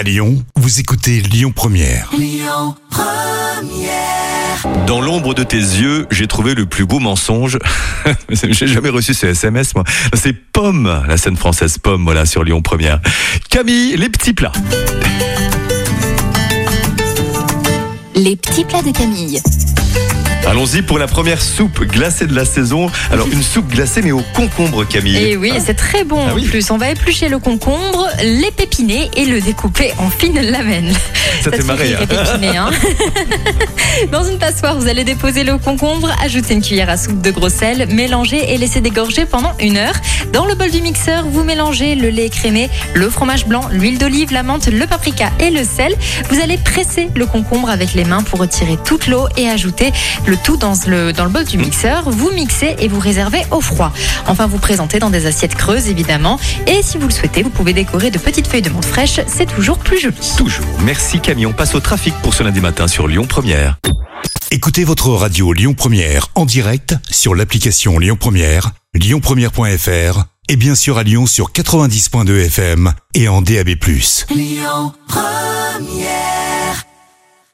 À Lyon, vous écoutez Lyon Première. Dans l'ombre de tes yeux, j'ai trouvé le plus beau mensonge. j'ai jamais reçu ce SMS, moi. C'est Pomme, la scène française Pomme, voilà, sur Lyon Première. Camille, les petits plats. Les petits plats de Camille. Allons-y pour la première soupe glacée de la saison. Alors, une soupe glacée, mais au concombre, Camille. Et oui, c'est très bon Ah oui. en plus. On va éplucher le concombre, l'épépiner et le découper en fines lamelles. Ça te fait rire, hein. épépiner, hein. Dans une passoire, vous allez déposer le concombre, ajouter une cuillère à soupe de gros sel, mélanger et laisser dégorger pendant une heure. Dans le bol du mixeur, vous mélangez le lait écrémé, le fromage blanc, l'huile d'olive, la menthe, le paprika et le sel. Vous allez presser le concombre avec les mains pour retirer toute l'eau et ajouter le tout dans le, dans le bol du mixeur. Vous mixez et vous réservez au froid. Enfin, vous présentez dans des assiettes creuses, évidemment. Et si vous le souhaitez, vous pouvez décorer de petites feuilles de menthe fraîche. C'est toujours plus joli. Toujours. Merci, Camille. On passe au trafic pour ce lundi matin sur Lyon Première. Écoutez votre radio Lyon Première en direct sur l'application Lyon Première, lyonpremière.fr et bien sûr à Lyon sur 90.2 FM et en DAB+.